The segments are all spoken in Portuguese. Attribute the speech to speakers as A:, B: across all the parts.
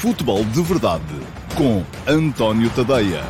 A: Futebol de Verdade com António Tadeia.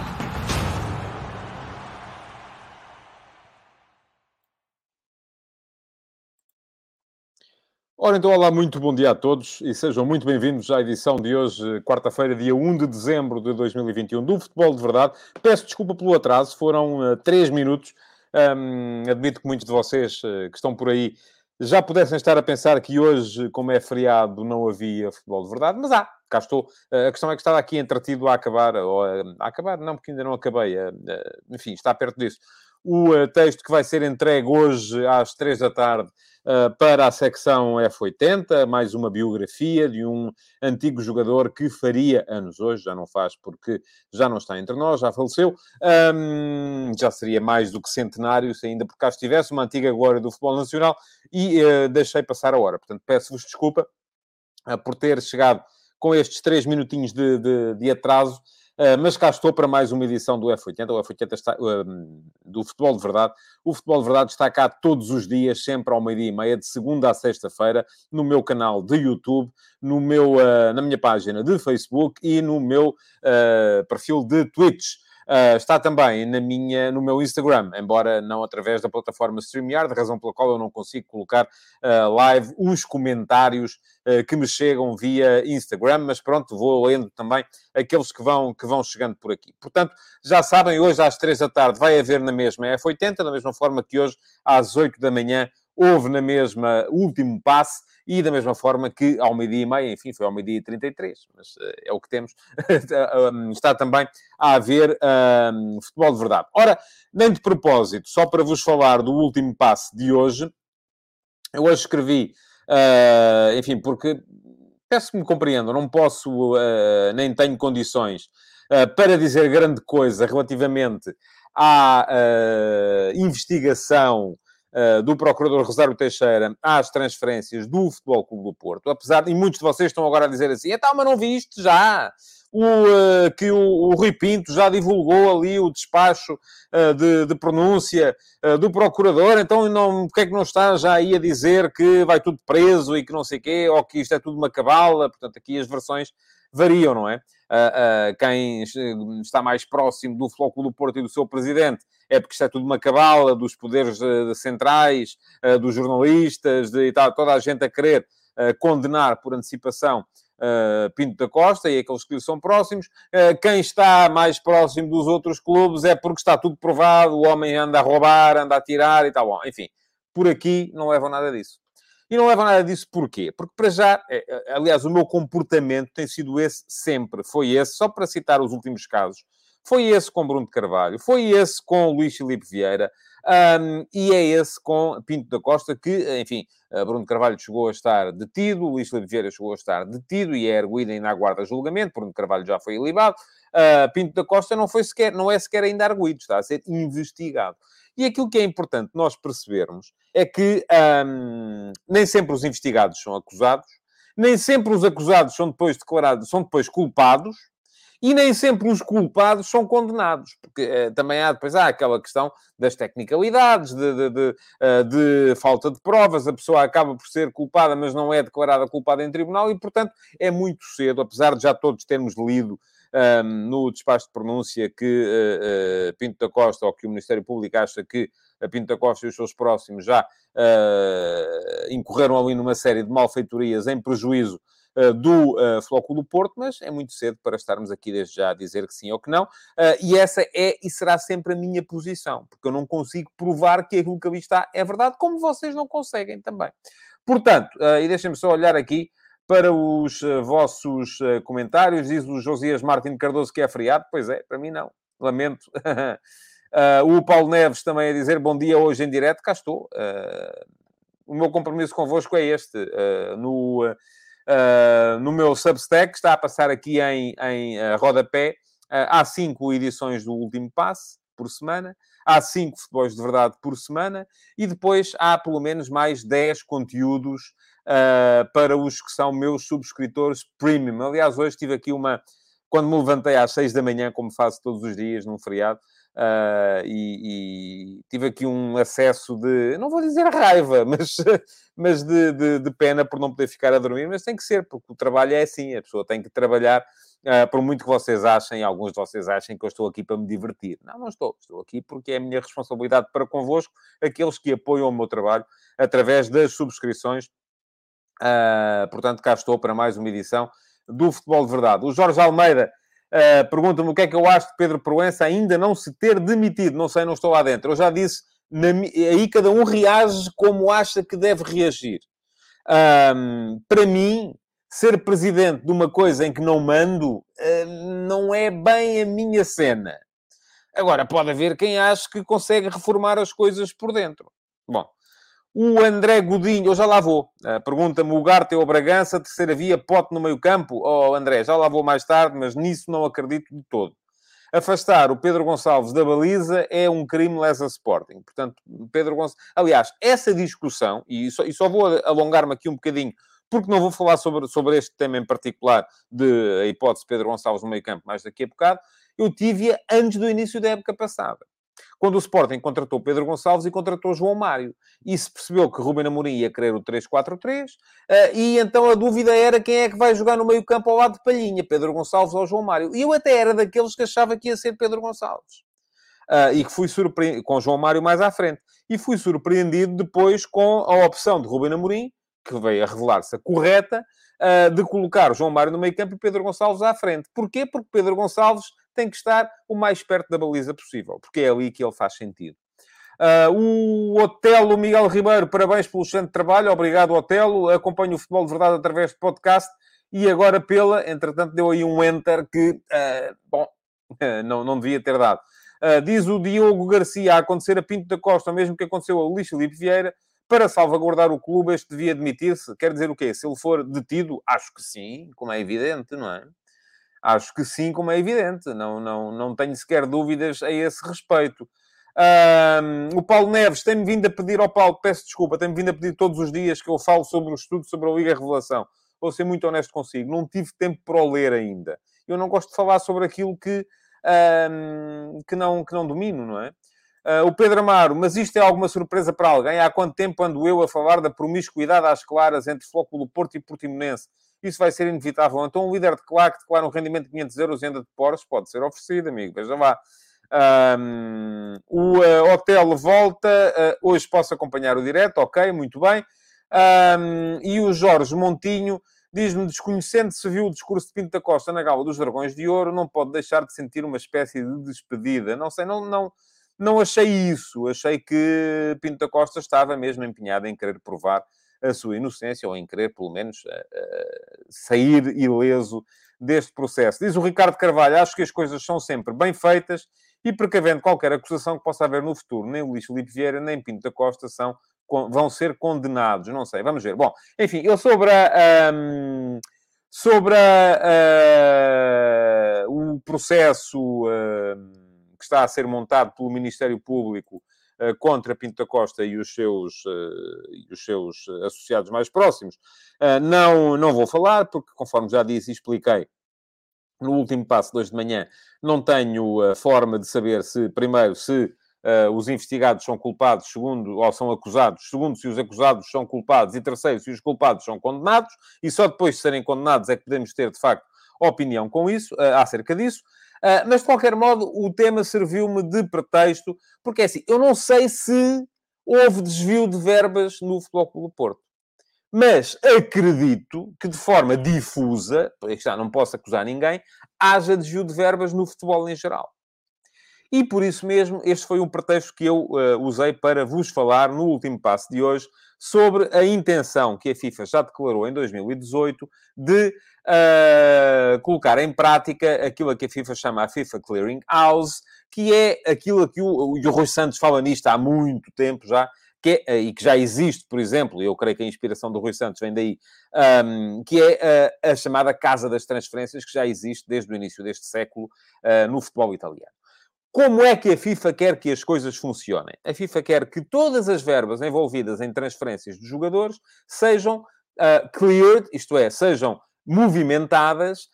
B: Ora, então, olá, muito bom dia a todos e sejam muito bem-vindos à edição de hoje, quarta-feira, dia 1 de dezembro de 2021, do Futebol de Verdade. Peço desculpa pelo atraso, foram uh, três minutos. Um, admito que muitos de vocês uh, que estão por aí já pudessem estar a pensar que hoje, como é feriado, não havia futebol de verdade, mas há, cá estou. A questão é que estava aqui entretido a acabar, ou a, a acabar, não, porque ainda não acabei, a, enfim, está perto disso. O texto que vai ser entregue hoje às três da tarde para a secção F80, mais uma biografia de um antigo jogador que faria anos hoje, já não faz porque já não está entre nós, já faleceu. Já seria mais do que centenário se ainda por cá estivesse, uma antiga glória do futebol nacional, e uh, deixei passar a hora. Portanto, peço-vos desculpa por ter chegado com estes três minutinhos de, de, de atraso. Uh, mas cá estou para mais uma edição do F80. O F80 está, uh, do Futebol de Verdade. O Futebol de Verdade está cá todos os dias, sempre ao meio-dia e meia, de segunda a sexta-feira, no meu canal de YouTube, no meu, uh, na minha página de Facebook e no meu perfil de Twitch. Uh, está também na minha, no meu Instagram, embora não através da plataforma StreamYard, razão pela qual eu não consigo colocar uh, live os comentários uh, que me chegam via Instagram, mas pronto, vou lendo também aqueles que vão, que vão chegando por aqui. Portanto, já sabem, hoje às três da tarde vai haver na mesma F80, da mesma forma que hoje às oito da manhã houve na mesma último passe e da mesma forma que ao meio-dia e meia, enfim, foi ao meio-dia e 33, mas uh, é o que temos, está também a haver futebol de verdade. Ora, nem de propósito, só para vos falar do último passe de hoje, eu hoje escrevi, uh, enfim, porque peço que me compreendam, não posso, uh, nem tenho condições para dizer grande coisa relativamente à investigação uh, do Procurador Rosário Teixeira às transferências do Futebol Clube do Porto, apesar de muitos de vocês estão agora a dizer assim, então, mas não viste já? O, uh, que o, o Rui Pinto já divulgou ali o despacho uh, de, de, pronúncia do Procurador, então não, é que não está já aí a dizer que vai tudo preso e que não sei o quê, ou que isto é tudo uma cabala, portanto aqui as versões variam, não é? Uh, uh, quem está mais próximo do Floco do Porto e do seu presidente é porque isto é tudo uma cabala dos poderes uh, centrais, dos jornalistas de, tal, toda a gente a querer condenar por antecipação Pinto da Costa e aqueles que lhe são próximos. quem está mais próximo dos outros clubes é porque está tudo provado, o homem anda a roubar, anda a tirar e tal. Bom, enfim, por aqui não levam nada disso. E não leva nada disso porquê? Porque, para já, é, é, aliás, o meu comportamento tem sido esse sempre. Foi esse, só para citar os últimos casos, foi esse com Bruno de Carvalho, foi esse com Luís Filipe Vieira, um, e é esse com Pinto da Costa, que, enfim, Bruno de Carvalho chegou a estar detido, Luís Filipe Vieira chegou a estar detido e é erguido ainda aguarda julgamento, Bruno de Carvalho já foi ilibado, uh, Pinto da Costa não, foi sequer, não é sequer ainda arguído, está a ser investigado. E aquilo que é importante nós percebermos é que hum, nem sempre os investigados são acusados, nem sempre os acusados são depois declarados, são depois culpados, e nem sempre os culpados são condenados, porque eh, também há, depois há aquela questão das tecnicalidades, de, de, de, uh, de, falta de provas, a pessoa acaba por ser culpada, mas não é declarada culpada em tribunal, e portanto é muito cedo, apesar de já todos termos lido um, no despacho de pronúncia que uh, uh, Pinto da Costa, ou que o Ministério Público acha que a Pinto da Costa e os seus próximos já uh, incorreram ali numa série de malfeitorias em prejuízo do uh, Flóculo Porto, mas é muito cedo para estarmos aqui desde já a dizer que sim ou que não. Uh, e essa é e será sempre a minha posição, porque eu não consigo provar que aquilo que ali está é verdade, como vocês não conseguem também. Portanto, uh, e deixem-me só olhar aqui para os uh, vossos uh, comentários. Diz o Josias Martins Cardoso que é feriado. Pois é, para mim não. Lamento. uh, o Paulo Neves também a dizer bom dia hoje em direto. Cá estou. o meu compromisso convosco é este. no, no meu Substack, está a passar aqui em, em rodapé, há cinco edições do último passe por semana. Há cinco futebols de verdade por semana e depois há pelo menos mais 10 conteúdos uh, para os que são meus subscritores premium. Aliás, hoje tive aqui uma. Quando me levantei às seis da manhã, como faço todos os dias num feriado, Uh, e, e, tive aqui um acesso de, não vou dizer raiva, mas, mas de, de, de, pena por não poder ficar a dormir, mas tem que ser, porque o trabalho é assim, a pessoa tem que trabalhar, uh, por muito que vocês achem, alguns de vocês achem que eu estou aqui para me divertir. Não, não estou, estou aqui porque é a minha responsabilidade para convosco, aqueles que apoiam o meu trabalho através das subscrições. Uh, portanto, cá estou para mais uma edição do Futebol de Verdade. O Jorge Almeida Uh, Pergunta-me o que é que eu acho de Pedro Proença ainda não se ter demitido. Não sei, não estou lá dentro. Eu já disse, na, aí cada um reage como acha que deve reagir. Um, para mim, ser presidente de uma coisa em que não mando uh, não é bem a minha cena. Agora, pode haver quem ache que consegue reformar as coisas por dentro. Bom, o André Godinho, eu já lá vou. Uh, Pergunta-me o Garte ou Bragança, terceira via, pote no meio campo. Oh, André, já lá vou mais tarde, mas nisso não acredito de todo. Afastar o Pedro Gonçalves da baliza é um crime lesa Sporting. Portanto, Pedro Gonçalves... Aliás, essa discussão, e só, e só vou alongar-me aqui um bocadinho, porque não vou falar sobre, sobre este tema em particular de a hipótese Pedro Gonçalves no meio campo mais daqui a bocado, eu tive-a antes do início da época passada quando o Sporting contratou Pedro Gonçalves e contratou João Mário. E se percebeu que Ruben Amorim ia querer o 3-4-3, eh, e então a dúvida era quem é que vai jogar no meio campo ao lado de Palhinha, Pedro Gonçalves ou João Mário. E eu até era daqueles que achava que ia ser Pedro Gonçalves. Uh, e que fui surpreendido, com João Mário mais à frente. E fui surpreendido depois com a opção de Ruben Amorim, que veio a revelar-se correta, uh, de colocar João Mário no meio campo e Pedro Gonçalves à frente. Porquê? Porque Pedro Gonçalves tem que estar o mais perto da baliza possível, porque é ali que ele faz sentido. Uh, o Otelo Miguel Ribeiro, parabéns pelo excelente trabalho, obrigado Otelo, acompanho o Futebol de Verdade através de podcast e agora pela, entretanto deu aí um enter que, uh, bom, não, não devia ter dado. Uh, diz o Diogo Garcia, a acontecer a Pinto da Costa, mesmo que aconteceu a Luís Felipe Vieira, para salvaguardar o clube, este devia admitir-se. Quer dizer o quê? Se ele for detido, acho que sim, como é evidente, não é? Acho que sim, como é evidente. Não, não, não tenho sequer dúvidas a esse respeito. Um, o Paulo Neves tem-me vindo a pedir ao Paulo, peço desculpa, tem-me vindo a pedir todos os dias que eu falo sobre o estudo sobre a Liga Revelação. Vou ser muito honesto consigo, não tive tempo para o ler ainda. Eu não gosto de falar sobre aquilo que, um, que, não, que não domino, não é? Uh, o Pedro Amaro, mas isto é alguma surpresa para alguém? Há quanto tempo ando eu a falar da promiscuidade às claras entre Flóculo Porto e Portimonense? Isso vai ser inevitável. Então, um líder de claque declara um rendimento de 500 euros e anda de Porsche, pode ser oferecido, amigo, veja lá. Um, o uh, hotel volta, uh, hoje posso acompanhar o direto, ok, muito bem. Um, e o Jorge Montinho diz-me, desconhecendo se viu o discurso de Pinto da Costa na gala dos Dragões de Ouro, não pode deixar de sentir uma espécie de despedida. Não sei, não, não, não achei isso. Achei que Pinto da Costa estava mesmo empenhado em querer provar a sua inocência, ou em querer, pelo menos, sair ileso deste processo. Diz o Ricardo Carvalho, acho que as coisas são sempre bem feitas e precavendo qualquer acusação que possa haver no futuro, nem Luís Filipe Vieira, nem Pinto da Costa são, vão ser condenados. Não sei, vamos ver. Bom, enfim, eu sobre a... Um, sobre a, uh, o processo uh, que está a ser montado pelo Ministério Público eh, contra Pinto da Costa e os seus, eh, e os seus associados mais próximos. Eh, não, não vou falar, porque, conforme já disse e expliquei, no último passo de hoje de manhã, não tenho a forma de saber se, primeiro, se uh, os investigados são culpados, segundo, ou são acusados, segundo, se os acusados são culpados, e terceiro, se os culpados são condenados, e só depois de serem condenados é que podemos ter, de facto, opinião com isso, uh, acerca disso. Uh, mas, de qualquer modo, o tema serviu-me de pretexto, porque é assim, eu não sei se houve desvio de verbas no Futebol Clube do Porto. Mas acredito que, de forma difusa, já não posso acusar ninguém, haja desvio de verbas no futebol em geral. E por isso mesmo, este foi um pretexto que eu uh, usei para vos falar no último passo de hoje sobre a intenção que a FIFA já declarou em 2018 de uh, colocar em prática aquilo que a FIFA chama a FIFA Clearing House, que é aquilo que o, o Rui Santos fala nisto há muito tempo já, que é, e que já existe, por exemplo, eu creio que a inspiração do Rui Santos vem daí, um, que é a, a, chamada Casa das Transferências, que já existe desde o início deste século uh, no futebol italiano. Como é que a FIFA quer que as coisas funcionem? A FIFA quer que todas as verbas envolvidas em transferências de jogadores sejam uh, cleared, isto é, sejam movimentadas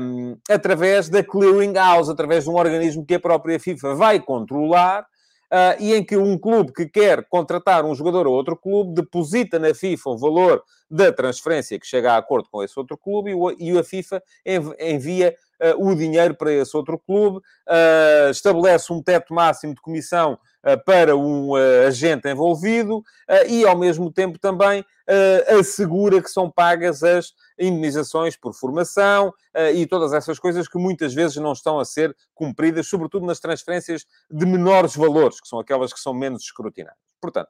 B: um, através da clearing house, através de um organismo que a própria FIFA vai controlar uh, e em que um clube que quer contratar um jogador ou outro clube deposita na FIFA o valor da transferência que chega a acordo com esse outro clube e, o, e a FIFA envia o dinheiro para esse outro clube, uh, estabelece um teto máximo de comissão para um agente envolvido e, ao mesmo tempo, também assegura que são pagas as indenizações por formação e todas essas coisas que muitas vezes não estão a ser cumpridas, sobretudo nas transferências de menores valores, que são aquelas que são menos escrutinadas. Portanto,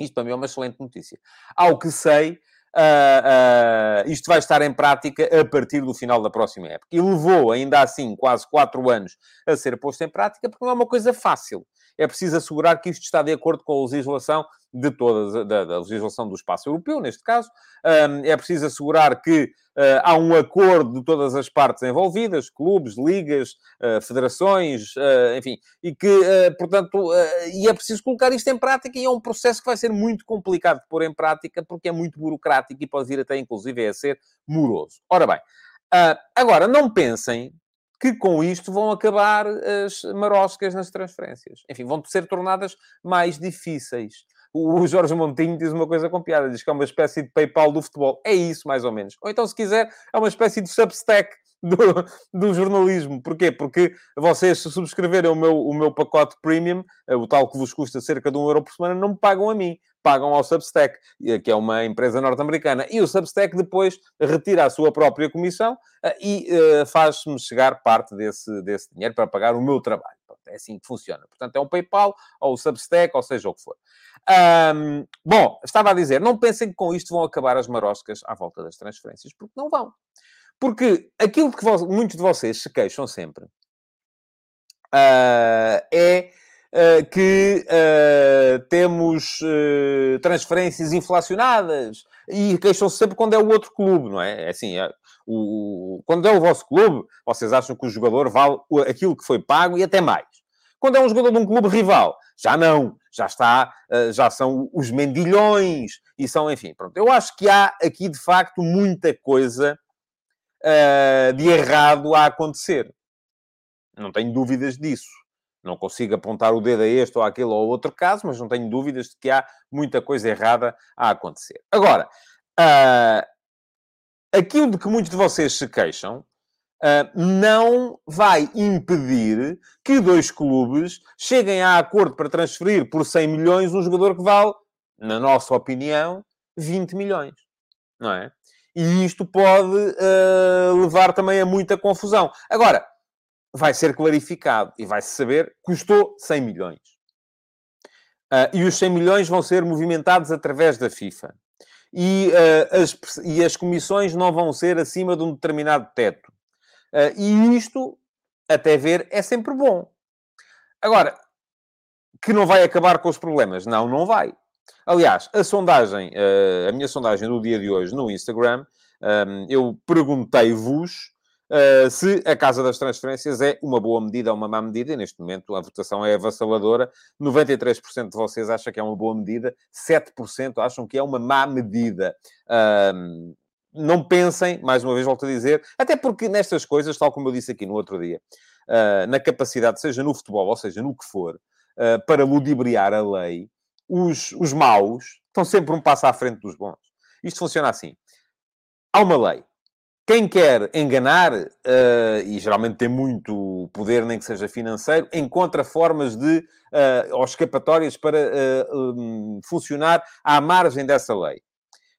B: isto para mim é uma excelente notícia. Ao que sei, Uh, uh, isto vai estar em prática a partir do final da próxima época. E levou, ainda assim, quase quatro anos a ser posto em prática, porque não é uma coisa fácil é preciso assegurar que isto está de acordo com a legislação de todas, da, da legislação do espaço europeu, neste caso. é preciso assegurar que uh, há um acordo de todas as partes envolvidas, clubes, ligas, uh, federações, uh, enfim, e que, portanto, e é preciso colocar isto em prática e é um processo que vai ser muito complicado de pôr em prática porque é muito burocrático e pode vir até, inclusive, a ser moroso. Ora bem, agora, não pensem que com isto vão acabar as maroscas nas transferências. Enfim, vão ser tornadas mais difíceis. O Jorge Montinho diz uma coisa com piada, diz que é uma espécie de PayPal do futebol. É isso, mais ou menos. Ou então, se quiser, é uma espécie de Substack do, do jornalismo. Porquê? Porque vocês, se subscreverem o meu, o meu pacote premium, eh, o tal que vos custa cerca de um euro por semana, não me pagam a mim pagam ao Substack, que é uma empresa norte-americana. E o Substack depois retira a sua própria comissão eh, e faz-me chegar parte desse, desse dinheiro para pagar o meu trabalho. É assim que funciona. Portanto, é o PayPal ou o Substack, ou seja o que for. Um, bom, estava a dizer, não pensem que com isto vão acabar as maroscas à volta das transferências, porque não vão. Porque aquilo que muitos de vocês se queixam sempre uh, é uh, que uh, temos transferências inflacionadas e queixam-se sempre quando é o outro clube, não é? é assim, é, o, quando é o vosso clube, vocês acham que o jogador vale aquilo que foi pago e até mais. Quando é um jogador de um clube rival, já não, já está, já são os mendilhões e são, enfim, pronto. Eu acho que há aqui de facto muita coisa de errado a acontecer. Não tenho dúvidas disso. Não consigo apontar o dedo a este ou àquele ou outro caso, mas não tenho dúvidas de que há muita coisa errada a acontecer. Agora, uh, aquilo de que muitos de vocês se queixam uh, não vai impedir que dois clubes cheguem a acordo para transferir por 100 milhões um jogador que vale, na nossa opinião, 20 milhões. Não é? E isto pode uh, levar também a muita confusão. Agora, vai ser clarificado e vai-se saber, custou 100 milhões. Uh, e os 100 milhões vão ser movimentados através da FIFA. E, uh, as, e as comissões não vão ser acima de um determinado teto. Uh, e isto, até ver, é sempre bom. Agora, que não vai acabar com os problemas? Não, não vai. Aliás, a sondagem, a minha sondagem do dia de hoje no Instagram, eu perguntei-vos Uh, se a Casa das Transferências é uma boa medida ou uma má medida, e neste momento a votação é avassaladora. 93% de vocês acham que é uma boa medida, 7% acham que é uma má medida. Uh, não pensem, mais uma vez volto a dizer, até porque nestas coisas, tal como eu disse aqui no outro dia, uh, na capacidade, seja no futebol, ou seja no que for, para ludibriar a lei, os, os maus estão sempre um passo à frente dos bons. Isto funciona assim. Há uma lei quem quer enganar, uh, e geralmente tem muito poder, nem que seja financeiro, encontra formas de, uh, ou escapatórias para uh, um, funcionar à margem dessa lei.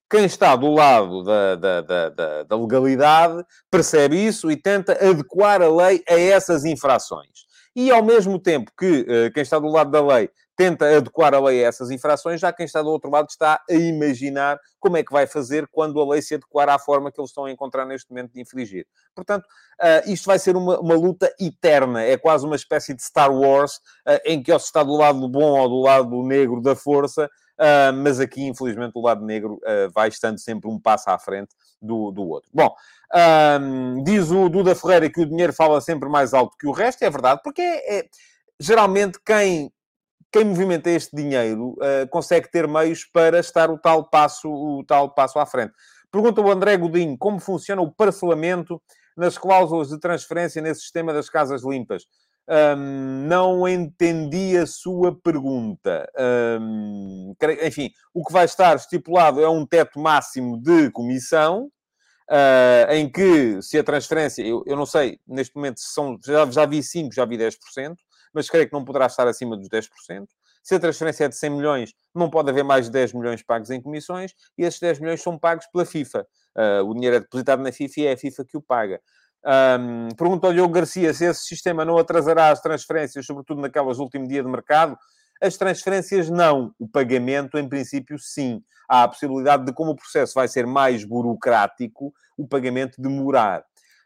B: Quem está do lado da, da, da, da, legalidade percebe isso e tenta adequar a lei a essas infrações. E ao mesmo tempo que quem está do lado da lei tenta adequar a lei a essas infrações, já quem está do outro lado está a imaginar como é que vai fazer quando a lei se adequar à forma que eles estão a encontrar neste momento de infringir. Portanto, uh, isto vai ser uma, uma, luta eterna, é quase uma espécie de Star Wars, uh, em que ou se está do lado do bom ou do lado negro da força, uh, mas aqui, infelizmente, o lado negro vai estando sempre um passo à frente do, do outro. Bom, diz o Duda Ferreira que o dinheiro fala sempre mais alto que o resto, é verdade, porque é, é geralmente quem quem movimenta este dinheiro uh, consegue ter meios para estar o tal passo, o tal passo à frente. Pergunta o André Godinho como funciona o parcelamento nas cláusulas de transferência nesse sistema das casas limpas. Um, não entendi a sua pergunta. Um, enfim, o que vai estar estipulado é um teto máximo de comissão, uh, em que, se a transferência, eu, eu não sei, neste momento são, já, já vi 5, já vi 10%, mas creio que não poderá estar acima dos 10%. Se a transferência é de 100 milhões, não pode haver mais de 10 milhões pagos em comissões, e esses 10 milhões são pagos pela FIFA. Uh, o dinheiro é depositado na FIFA e é a FIFA que o paga. Um, Perguntou-lhe o Garcia se esse sistema não atrasará as transferências, sobretudo naquelas último dia de mercado. As transferências não, o pagamento, em princípio, sim. Há a possibilidade de, como o processo vai ser mais burocrático, o pagamento demorar.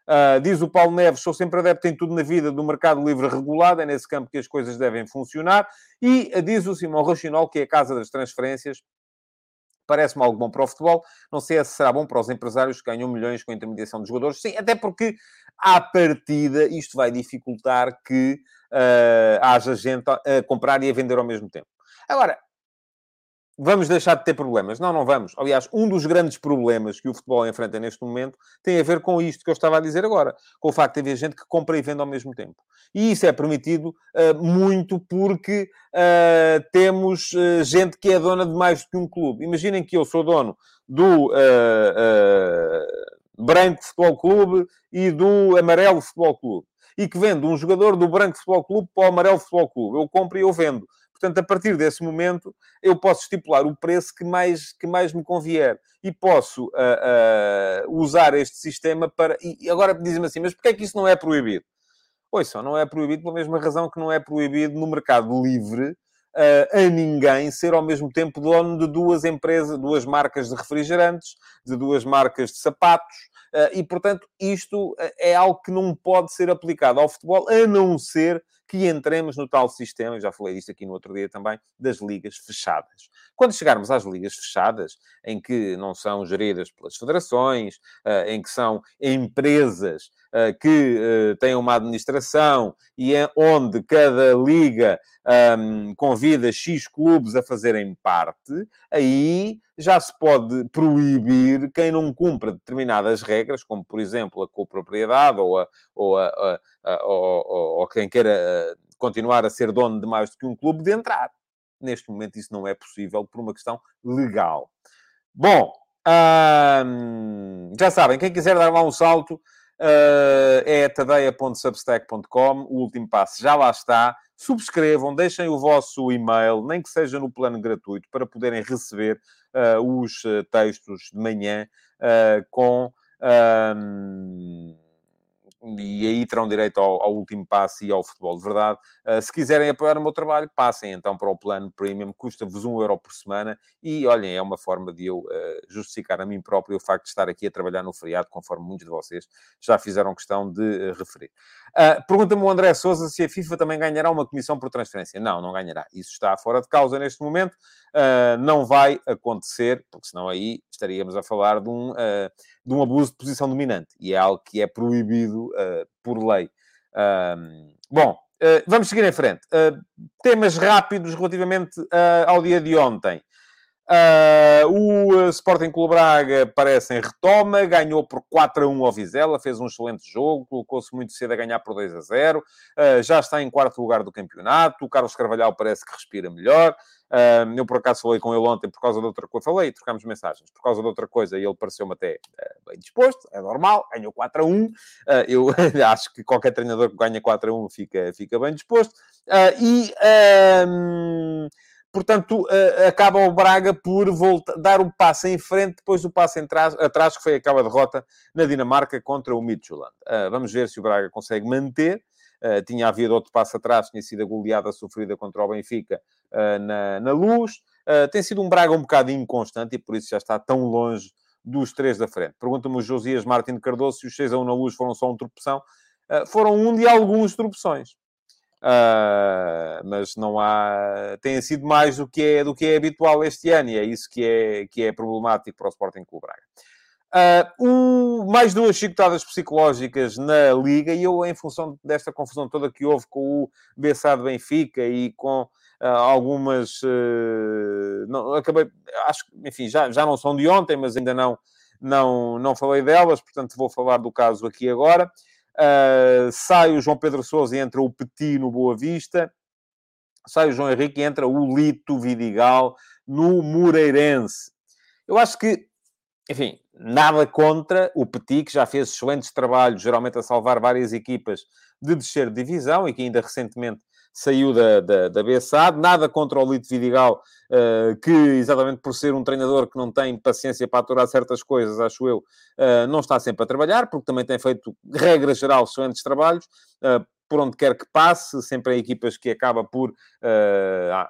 B: Uh, diz o Paulo Neves, sou sempre adepto em tudo na vida do mercado livre regulado, é nesse campo que as coisas devem funcionar. E uh, diz o Simão Rochinol, que é a casa das transferências, parece-me algo bom para o futebol. Não sei se será bom para os empresários que ganham milhões com a intermediação dos jogadores. Sim, até porque, à partida, isto vai dificultar que uh, haja gente a comprar e a vender ao mesmo tempo. Agora, vamos deixar de ter problemas. Não, não vamos. Aliás, um dos grandes problemas que o futebol enfrenta neste momento tem a ver com isto que eu estava a dizer agora, com o facto de haver gente que compra e vende ao mesmo tempo. E isso é permitido uh, muito porque uh, temos uh, gente que é dona de mais do que um clube. Imaginem que eu sou dono do Branco Futebol Clube e do Amarelo Futebol Clube. E que vendo um jogador do Branco Futebol Clube para o Amarelo Futebol Clube. Eu compro e eu vendo. Portanto, a partir desse momento, eu posso estipular o preço que mais, que mais me convier. E posso uh, uh, usar este sistema para... E agora dizem-me assim, mas porquê é que isso não é proibido? Pois só, não é proibido pela mesma razão que não é proibido no mercado livre uh, a ninguém ser ao mesmo tempo dono de duas empresas, duas marcas de refrigerantes, de duas marcas de sapatos, e portanto isto é algo que não pode ser aplicado ao futebol, a não ser que entremos no tal sistema, já falei disto aqui no outro dia também, das ligas fechadas. Quando chegarmos às ligas fechadas, em que não são geridas pelas federações, eh, em que são empresas que eh, têm uma administração e é onde cada liga um, convida X clubes a fazerem parte, aí já se pode proibir quem não cumpra determinadas regras, como, por exemplo, a copropriedade ou, a, ou, a, a, ou, ou, quem queira eh, continuar a ser dono de mais do que um clube, de entrar. Neste momento isso não é possível por uma questão legal. Bom, hum, já sabem, quem quiser dar lá um salto, Uh, é tadeia.substack.com. O último passo já lá está. Subscrevam, deixem o vosso e-mail, nem que seja no plano gratuito, para poderem receber uh, os uh, textos de manhã com e aí terão direito ao, ao, último passo e ao futebol de verdade. Uh, se quiserem apoiar o meu trabalho, passem então para o plano premium, custa-vos um euro por semana e olhem, é uma forma de eu uh, justificar a mim próprio o facto de estar aqui a trabalhar no feriado, conforme muitos de vocês já fizeram questão de uh, referir. Pergunta-me o André Souza se a FIFA também ganhará uma comissão por transferência. Não, não ganhará. Isso está fora de causa neste momento. não vai acontecer, porque senão aí estaríamos a falar de um de um abuso de posição dominante. E é algo que é proibido uh, por lei. Bom, uh, vamos seguir em frente. Uh, temas rápidos relativamente ao dia de ontem. O Sporting Clube Braga parece em retoma, ganhou por 4 a 1 ao Vizela, fez um excelente jogo, colocou-se muito cedo a ganhar por 2 a 0, já está em quarto lugar do campeonato, o Carlos Carvalhal parece que respira melhor, Uh, eu, por acaso, falei com ele ontem por causa de outra coisa. Falei, trocámos mensagens. Por causa de outra coisa, e ele pareceu-me até uh, bem disposto. É normal, ganhou 4 a 1. Uh, ah, eu acho que qualquer treinador que ganha 4 a 1 fica, fica bem disposto. e... Portanto, uh, acaba o Braga por voltar, dar um passo em frente, depois do passo atrás, atrás, que foi aquela derrota na Dinamarca contra o Midtjylland. Uh, vamos ver se o Braga consegue manter. Uh, tinha havido outro passo atrás, tinha sido a goleada sofrida contra o Benfica na, na luz. Tem sido um Braga um bocado inconstante e por isso já está tão longe dos três da frente. Pergunta-me o Josias Martin Cardoso se os 6 a 1 na luz foram só um tropeção. foram um de alguns tropeções. Mas não há... Tem sido mais do que, é, do que é habitual este ano e é isso que é, que é problemático para o Sporting Clube Braga. Uh, mais duas chicotadas psicológicas na Liga e eu, em função desta confusão toda que houve com o Bessado Benfica e com uh, algumas... Uh, não, acabei, acho que, enfim, já, já não são de ontem, mas ainda não, não, não falei delas, portanto vou falar do caso aqui agora. Uh, sai o João Pedro Sousa e entra o Petit no Boa Vista. Sai o João Henrique e entra o Lito Vidigal no Moreirense. Eu acho que, enfim, nada contra o Petit, que já fez excelentes trabalhos, geralmente a salvar várias equipas de descer de divisão e que ainda recentemente saiu da, da, da BSAD. Nada contra o Lito Vidigal, uh, que exatamente por ser um treinador que não tem paciência para aturar certas coisas, acho eu, uh, não está sempre a trabalhar, porque também tem feito, regra geral, excelentes trabalhos. Uh, por onde quer que passe, sempre em equipas que acaba por,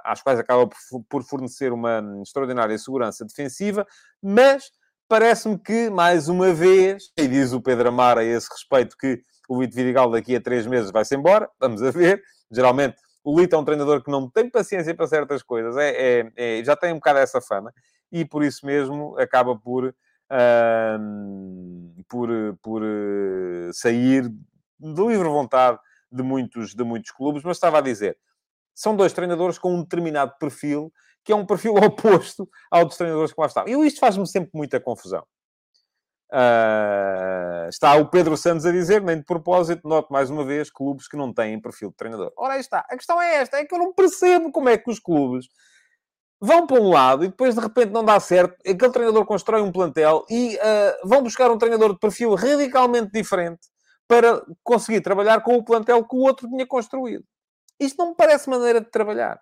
B: às quais acaba por fornecer uma extraordinária segurança defensiva, mas parece-me que, mais uma vez, e diz o Pedro Amar a esse respeito que o Lito Vidigal daqui a três meses vai-se embora, vamos a ver, Geralmente, o Lito é um treinador que não tem paciência para certas coisas, é, é, é já tem um bocado essa fama, e por isso mesmo acaba por, uh, por, por uh, sair de livre vontade de muitos, de muitos clubes, mas estava a dizer, são dois treinadores com um determinado perfil, que é um perfil oposto ao dos treinadores que lá estavam. E isto faz-me sempre muita confusão. Uh, está o Pedro Santos a dizer, nem de propósito, note mais uma vez, clubes que não têm perfil de treinador. Ora, aí está. A questão é esta, é que eu não percebo como é que os clubes vão para um lado e depois de repente não dá certo, aquele treinador constrói um plantel e uh, vão buscar um treinador de perfil radicalmente diferente para conseguir trabalhar com o plantel que o outro tinha construído. Isto não me parece maneira de trabalhar.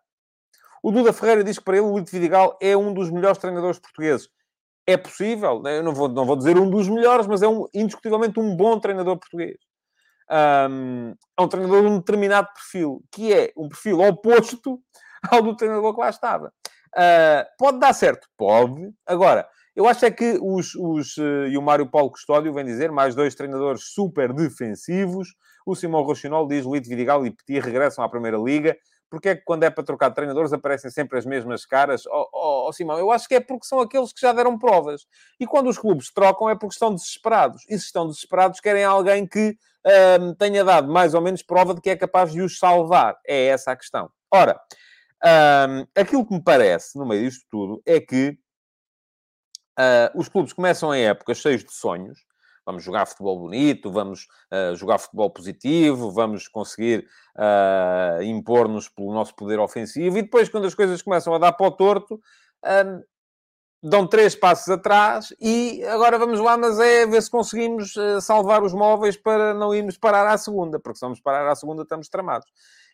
B: O Duda Ferreira diz que para ele o Lito Vidigal é um dos melhores treinadores portugueses. É possível, né? eu não vou, não vou dizer um dos melhores, mas é um, indiscutivelmente um bom treinador português. Um, é um treinador de um determinado perfil, que é um perfil oposto ao do treinador que lá estava. Uh, pode dar certo? Pode. Agora, eu acho é que os, os uh, e o Mário Paulo Custódio vem dizer, mais dois treinadores super defensivos. O Simão Rochinol diz, Lito Vidigal e Petit regressam à Primeira Liga porque é que quando é para trocar treinadores aparecem sempre as mesmas caras? Oh, oh, oh, Simão, eu acho que é porque são aqueles que já deram provas. E quando os clubes trocam é porque estão desesperados. E se estão desesperados, querem alguém que hum, tenha dado mais ou menos prova de que é capaz de os salvar. É essa a questão. Ora, hum, aquilo que me parece, no meio disto tudo, é que uh, os clubes começam a época cheios de sonhos, vamos jogar futebol bonito, vamos uh, jogar futebol positivo, vamos conseguir uh, impor-nos pelo nosso poder ofensivo, e depois, quando as coisas começam a dar para o torto, uh, dão três passos atrás e agora vamos lá, mas é ver se conseguimos salvar os móveis para não irmos parar à segunda, porque se vamos parar à segunda estamos tramados.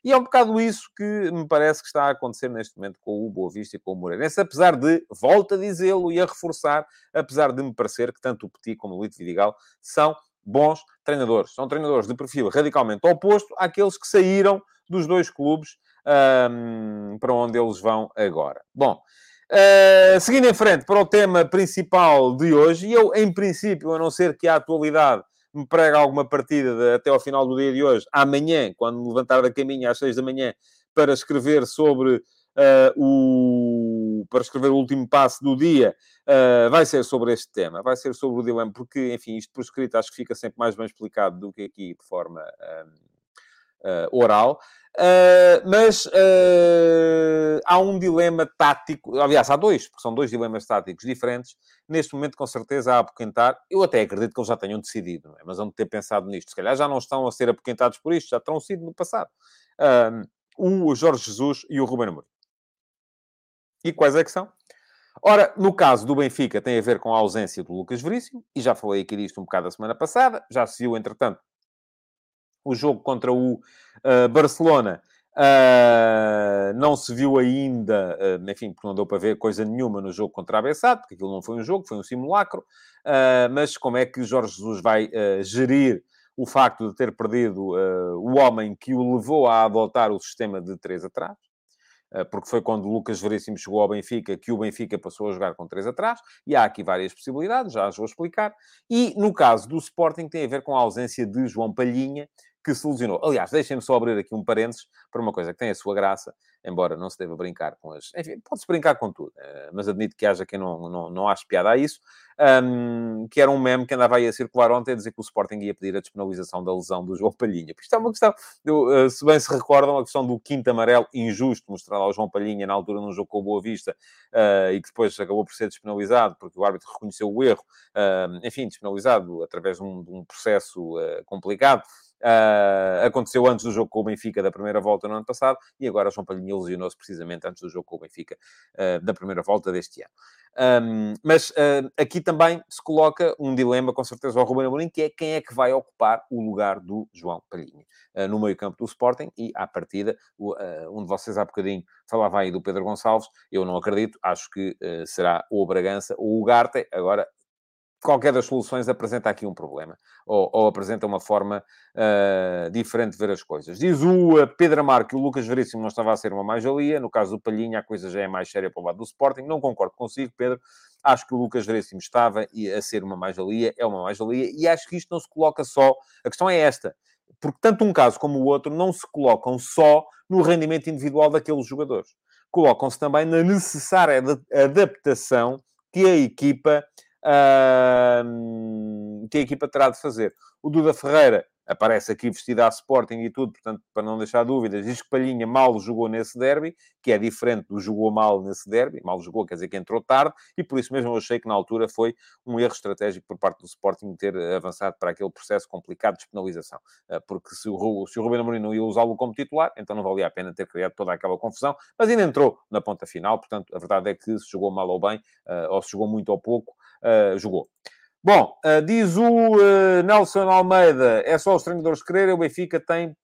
B: E é um bocado isso que me parece que está a acontecer neste momento com o Boa Vista e com o Moreirense, apesar de, volto a dizê-lo e a reforçar, apesar de me parecer que tanto o Petit como o Lito Vidigal são bons treinadores. São treinadores de perfil radicalmente oposto àqueles que saíram dos dois clubes um, para onde eles vão agora. Bom, uh, seguindo em frente para o tema principal de hoje, e eu, em princípio, a não ser que a atualidade me prega alguma partida de, até ao final do dia de hoje, amanhã, quando me levantar da caminha às seis da manhã, para escrever sobre uh, o... para escrever o último passo do dia, uh, vai ser sobre este tema. Vai ser sobre o dilema, porque, enfim, isto por escrito acho que fica sempre mais bem explicado do que aqui de forma uh, oral. Uh, mas uh, há um dilema tático, aliás, há dois, porque são dois dilemas táticos diferentes, neste momento, com certeza, a apoquentar. Eu até acredito que eles já tenham decidido, é? mas vão ter pensado nisto. Se calhar já não estão a ser apoquentados por isto, já terão sido no passado. O Jorge Jesus e o Ruben Amorim. E quais é que são? Ora, no caso do Benfica, tem a ver com a ausência do Lucas Veríssimo, e já falei aqui disto um bocado a semana passada, já se viu, entretanto, o jogo contra o uh, Barcelona uh, não se viu ainda, uh, enfim, porque não deu para ver coisa nenhuma no jogo contra a Bessade, porque aquilo não foi um jogo, foi um simulacro. mas como é que Jorge Jesus vai gerir o facto de ter perdido o homem que o levou a adotar o sistema de três atrás? porque foi quando o Lucas Veríssimo chegou ao Benfica que o Benfica passou a jogar com três atrás, e há aqui várias possibilidades, já as vou explicar. E no caso do Sporting tem a ver com a ausência de João Palhinha, que se lesionou. Aliás, deixem-me só abrir aqui um parênteses para uma coisa que tem a sua graça. embora não se deva brincar com as... Enfim, pode-se brincar com tudo, uh, mas admito que haja quem não, não, não ache piada a isso, um, que era um meme que andava aí a circular ontem a dizer que o Sporting ia pedir a despenalização da lesão do João Palhinha. Porque isto é uma questão, eu, uh, se bem se recordam, a questão do quinto amarelo injusto mostrado ao João Palhinha na altura num jogo com o Boa Vista uh, e que depois acabou por ser despenalizado porque o árbitro reconheceu o erro, enfim, despenalizado através de um, de um processo complicado. Uh, aconteceu antes do jogo com o Benfica da primeira volta no ano passado e agora João Palhinha lesionou-se precisamente antes do jogo com o Benfica uh, da primeira volta deste ano. Um, mas uh, aqui também se coloca um dilema, com certeza, ao Ruben Amorim, que é quem é que vai ocupar o lugar do João Palhinha no meio campo do Sporting e, à partida, um de vocês há bocadinho falava aí do Pedro Gonçalves, eu não acredito, acho que será ou o Bragança ou o Garte, agora qualquer das soluções apresenta aqui um problema, ou, ou apresenta uma forma uh, diferente de ver as coisas. Diz o uh, Pedro Amar que o Lucas Veríssimo não estava a ser uma mais-valia, no caso do Palhinha a coisa já é mais séria para o lado do Sporting, não concordo consigo, Pedro, acho que o Lucas Veríssimo estava a ser uma mais-valia, é uma mais-valia, e acho que isto não se coloca só, a questão é esta, porque tanto um caso como o outro não se colocam só no rendimento individual daqueles jogadores, colocam-se também na necessária adaptação que a equipa que a equipa terá de fazer. O Duda Ferreira aparece aqui vestido a Sporting e tudo, portanto, para não deixar dúvidas, diz que Palhinha mal jogou nesse derby, que é diferente do jogou mal nesse derby, mal jogou, quer dizer que entrou tarde, e por isso mesmo eu achei que na altura foi um erro estratégico por parte do Sporting ter avançado para aquele processo complicado de penalização, ah, porque se o, se o Ruben Amorim não ia usá-lo como titular, então não valia a pena ter criado toda aquela confusão, mas ainda entrou na ponta final, portanto, a verdade é que se jogou mal ou bem, ah, ou se jogou muito ou pouco, uh, jogou. Bom, uh, diz o uh, Nelson Almeida, é só os treinadores quererem, o Benfica tem,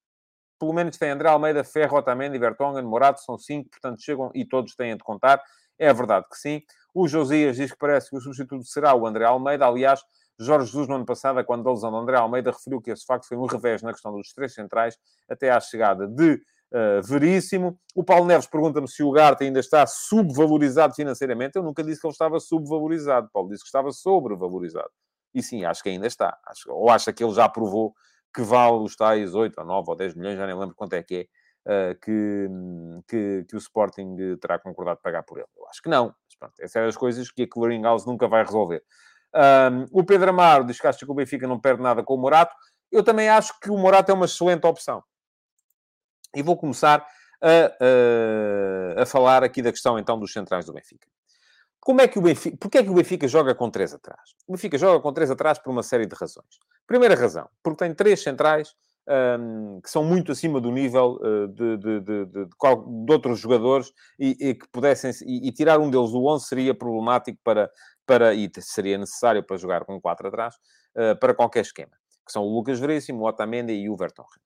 B: pelo menos tem André Almeida, Ferro, Otamendi, Bertongen, Morato, são cinco, portanto chegam e todos têm de contar. É verdade que sim. O Josias diz que parece que o substituto será o André Almeida. Aliás, Jorge Jesus, no ano passado, quando a lesão do André Almeida, referiu que esse facto foi um revés na questão dos três centrais, até à chegada de uh, veríssimo. O Paulo Neves pergunta-me se o Garte ainda está subvalorizado financeiramente. Eu nunca disse que ele estava subvalorizado. Paulo disse que estava sobrevalorizado. E sim, acho que ainda está. Acho, ou acha que ele já provou que vale os tais 8 ou 9 ou 10 milhões, já nem lembro quanto é que é, uh, que, que, que, o Sporting terá concordado pagar por ele. Eu acho que não. Mas, pronto, essas são as coisas que a Clearing House nunca vai resolver. Um, o Pedro Amaro diz que acha que o Benfica não perde nada com o Morato. Eu também acho que o Morato é uma excelente opção. E vou começar a, a, a, falar aqui da questão, então, dos centrais do Benfica. Como é que o Benfica... É que o Benfica joga com três atrás? O Benfica joga com três atrás por uma série de razões. Primeira razão, porque tem três centrais um, que são muito acima do nível uh, de, de, de, de, outros jogadores e, e que pudessem... E, e, tirar um deles do 11 seria problemático para... para e seria necessário para jogar com quatro atrás, uh, para qualquer esquema. Que são o Lucas Veríssimo, o Otamendi e o Vertonghen.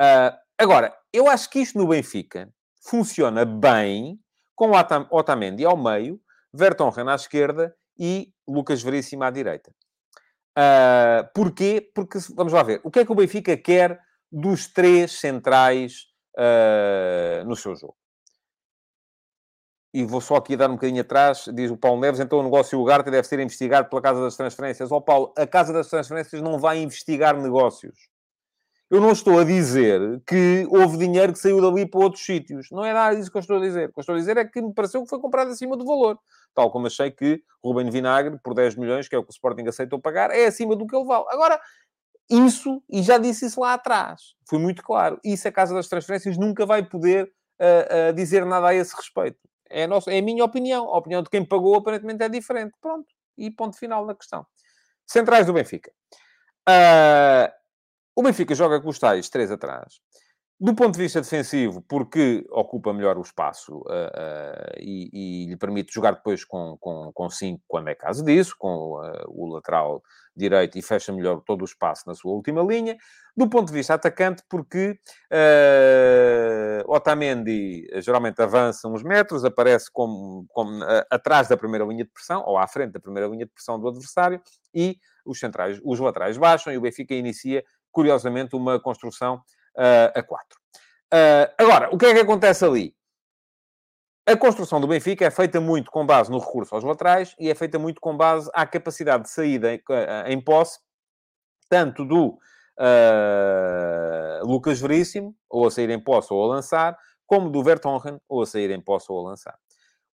B: Uh, agora, eu acho que isto no Benfica funciona bem com Otamendi ao meio, Vertonghen à esquerda e Lucas Veríssimo à direita. Uh, porquê? Porque, vamos lá ver, o que é que o Benfica quer dos três centrais uh, no seu jogo? E vou só aqui dar um bocadinho atrás, diz o Paulo Neves, então o negócio Ugarte deve ser investigado pela Casa das Transferências. Ó oh, Paulo, a Casa das Transferências não vai investigar negócios. Eu não estou a dizer que houve dinheiro que saiu dali para outros sítios. Não é nada disso que eu estou a dizer. O que eu estou a dizer é que me pareceu que foi comprado acima do valor. Tal como achei que Ruben Vinagre, por 10 milhões, que é o que o Sporting aceitou pagar, é acima do que ele vale. Agora, isso, e já disse isso lá atrás, foi muito claro. Isso a Casa das Transferências nunca vai poder uh, uh, dizer nada a esse respeito. É a, nossa, é a minha opinião. A opinião de quem pagou aparentemente é diferente. Pronto. E ponto final na questão. Centrais do Benfica. Uh, o Benfica joga com os tais três atrás. Do ponto de vista defensivo, porque ocupa melhor o espaço uh, uh, e, e, lhe permite jogar depois com, com, com cinco, quando é caso disso, com uh, o lateral direito e fecha melhor todo o espaço na sua última linha. Do ponto de vista atacante, porque Otamendi geralmente avança uns metros, aparece como, como atrás da primeira linha de pressão, ou à frente da primeira linha de pressão do adversário, e os centrais, os laterais baixam e o Benfica inicia curiosamente, uma construção uh, a quatro. Uh, agora, o que é que acontece ali? A construção do Benfica é feita muito com base no recurso aos laterais e é feita muito com base à capacidade de saída em, em posse, tanto do uh, Lucas Veríssimo, ou a sair em posse ou a lançar, como do Vertonghen, ou a sair em posse ou a lançar.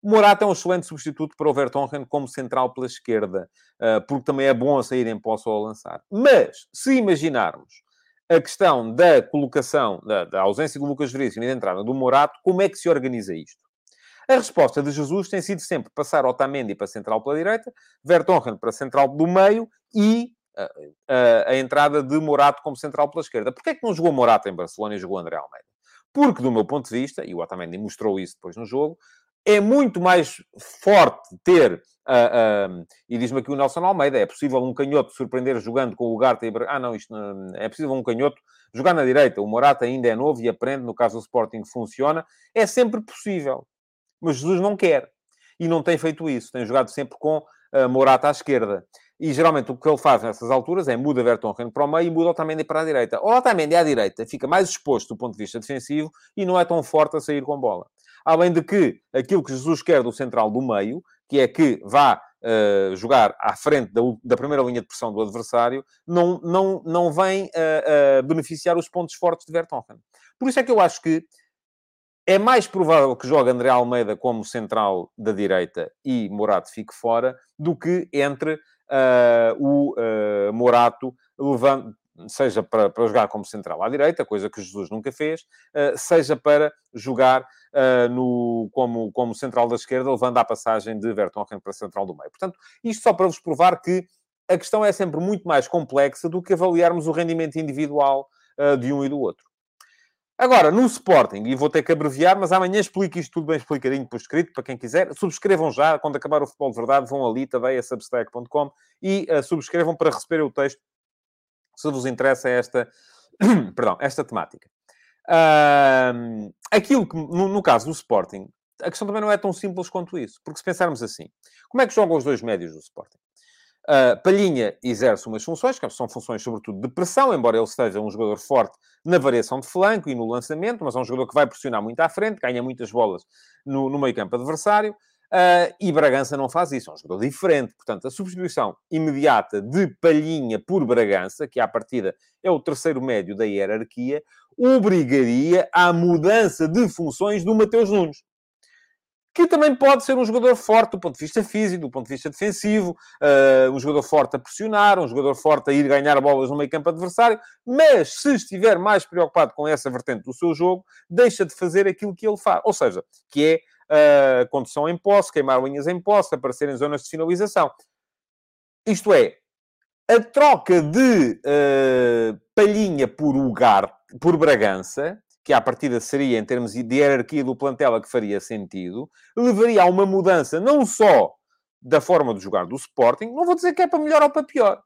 B: O Morata é um excelente substituto para o Vertonghen como central pela esquerda, uh, porque também é bom a sair em posse ou a lançar. Mas, se imaginarmos a questão da colocação, da, da ausência do Lucas Veríssimo e da entrada do Morato, como é que se organiza isto? A resposta de Jesus tem sido sempre passar Otamendi para central pela direita, Vertonghen para central do meio e a, uh, a, a entrada de Morato como central pela esquerda. Porquê é que não jogou Morato em Barcelona e jogou André Almeida? Porque, do meu ponto de vista, e o Otamendi mostrou isso depois no jogo, é muito mais forte ter, uh, uh, e diz-me aqui o Nelson Almeida, é possível um canhoto surpreender jogando com o Garte e... Ah, não, isto não, é possível um canhoto jogar na direita. O Morata ainda é novo e aprende, no caso do Sporting funciona. É sempre possível. Mas Jesus não quer. E não tem feito isso. Tem jogado sempre com uh, Morata à esquerda. E geralmente o que ele faz nessas alturas é muda Vertonghen para o meio e muda Otamendi para a direita. O Otamendi à direita fica mais exposto do ponto de vista defensivo e não é tão forte a sair com bola. Além de que aquilo que Jesus quer do central do meio, que é que vá uh, jogar à frente da, da, primeira linha de pressão do adversário, não, não, não vem uh, uh, beneficiar os pontos fortes de Vertonghen. Por isso é que eu acho que é mais provável que jogue André Almeida como central da direita e Morato fique fora do que entre o Morato levando, seja para, para jogar como central à direita, coisa que Jesus nunca fez, uh, seja para jogar uh, no, como, como central da esquerda, levando à passagem de Vertonghen para central do meio. Portanto, isto só para vos provar que a questão é sempre muito mais complexa do que avaliarmos o rendimento individual uh, de um e do outro. Agora, no Sporting, e vou ter que abreviar, mas amanhã explico isto tudo bem explicadinho por escrito, para quem quiser. Subscrevam já, quando acabar o Futebol de Verdade, vão ali também a substack.com e uh, subscrevam para receber o texto se vos interessa esta, perdão, esta temática. Uh, aquilo que, no, no, caso do Sporting, a questão também não é tão simples quanto isso. Porque se pensarmos assim, como é que jogam os dois médios do Sporting? Uh, Palhinha exerce umas funções, que são funções sobretudo de pressão, embora ele seja um jogador forte na variação de flanco e no lançamento, mas é um jogador que vai pressionar muito à frente, ganha muitas bolas no, no meio campo adversário. Uh, e Bragança não faz isso, é um jogador diferente. Portanto, a substituição imediata de Palhinha por Bragança, que à partida é o terceiro médio da hierarquia, obrigaria à mudança de funções do Mateus Nunes. Que também pode ser um jogador forte do ponto de vista físico, do ponto de vista defensivo, uh, um jogador forte a pressionar, um jogador forte a ir ganhar bolas no meio campo adversário, mas se estiver mais preocupado com essa vertente do seu jogo, deixa de fazer aquilo que ele faz. Ou seja, que é uh, condução em posse, queimar linhas em posse, aparecer em zonas de finalização. Isto é, a troca de uh, Palhinha por Ugar, por Bragança, que à partida seria, em termos de hierarquia do plantel, a que faria sentido, levaria a uma mudança não só da forma de jogar do Sporting, não vou dizer que é para melhor ou para pior.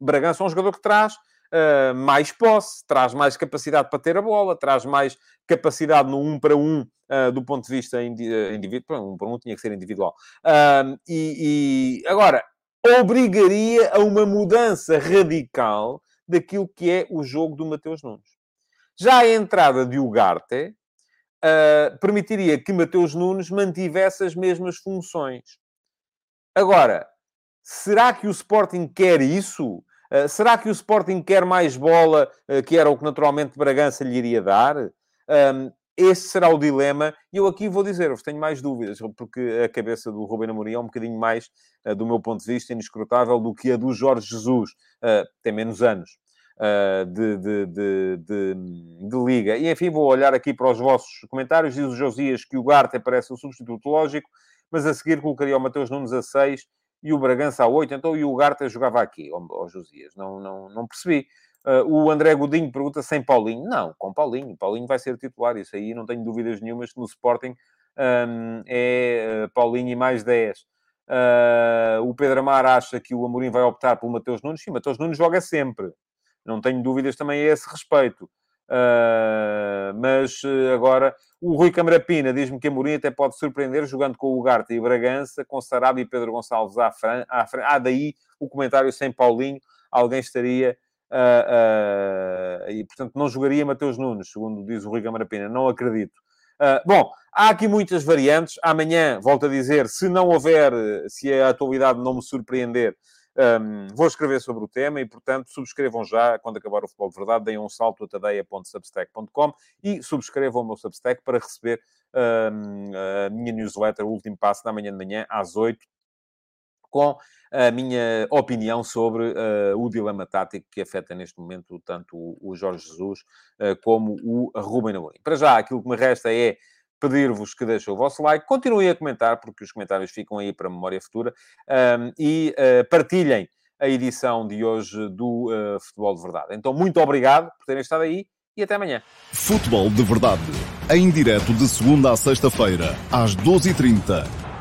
B: Bragança é um jogador que traz uh, mais posse, traz mais capacidade para ter a bola, traz mais capacidade no um para um uh, do ponto de vista eh, individual. Um para um tinha que ser individual. Uh, e, e agora, obrigaria a uma mudança radical daquilo que é o jogo do Mateus Nunes. Já a entrada de Ugarte uh, permitiria que Mateus Nunes mantivesse as mesmas funções. Agora, será que o Sporting quer isso? Uh, será que o Sporting quer mais bola, uh, que era o que naturalmente Bragança lhe iria dar? Um, esse será o dilema. E eu aqui vou dizer, eu tenho mais dúvidas, porque a cabeça do Rubem Amorim é um bocadinho mais, uh, do meu ponto de vista, inescrutável do que a do Jorge Jesus. tem menos anos. De, de, de, de, liga. E enfim, vou olhar aqui para os vossos comentários. Diz o Josias que o Garte parece o substituto lógico, mas a seguir colocaria o Mateus Nunes a 6 e o Bragança a 8, então e o Garta jogava aqui, ó, Josias, não, não, não percebi. Uh, o André Godinho pergunta sem Paulinho. Não, com Paulinho. Paulinho vai ser titular, isso aí não tenho dúvidas nenhumas que no Sporting um, é uh, Paulinho e mais 10. Uh, ah, o Pedro Amar acha que o Amorim vai optar pelo Mateus Nunes. Sim, Mateus Nunes joga sempre. Não tenho dúvidas também a esse respeito. Uh, mas uh, agora o Rui Camarapina diz-me que Mourinho até pode surpreender jogando com o Ugarte e Bragança, com Sarabia e Pedro Gonçalves à frente. Ah, daí o comentário sem Paulinho. Alguém estaria... Uh, e, portanto, não jogaria Mateus Nunes, segundo diz o Rui Camarapina. Não acredito. bom, há aqui muitas variantes. Amanhã, volto a dizer, se não houver, se a atualidade não me surpreender, Um, vou escrever sobre o tema e, portanto, subscrevam já, quando acabar o Futebol de Verdade, deem um salto a tadeia.substack.com e subscrevam o meu Substack para receber um, a minha newsletter, o último passo, na manhã de manhã, às 8 com a minha opinião sobre uh, o dilema tático que afeta neste momento tanto o, o Jorge Jesus uh, como o Ruben Amorim. Para já, aquilo que me resta é pedir-vos que deixem o vosso like, continuem a comentar, porque os comentários ficam aí para memória futura, um, e uh, partilhem a edição de hoje do Futebol de Verdade. Então, muito obrigado por terem estado aí e até amanhã.
A: Futebol de Verdade, em direto de segunda a sexta-feira, às 12h30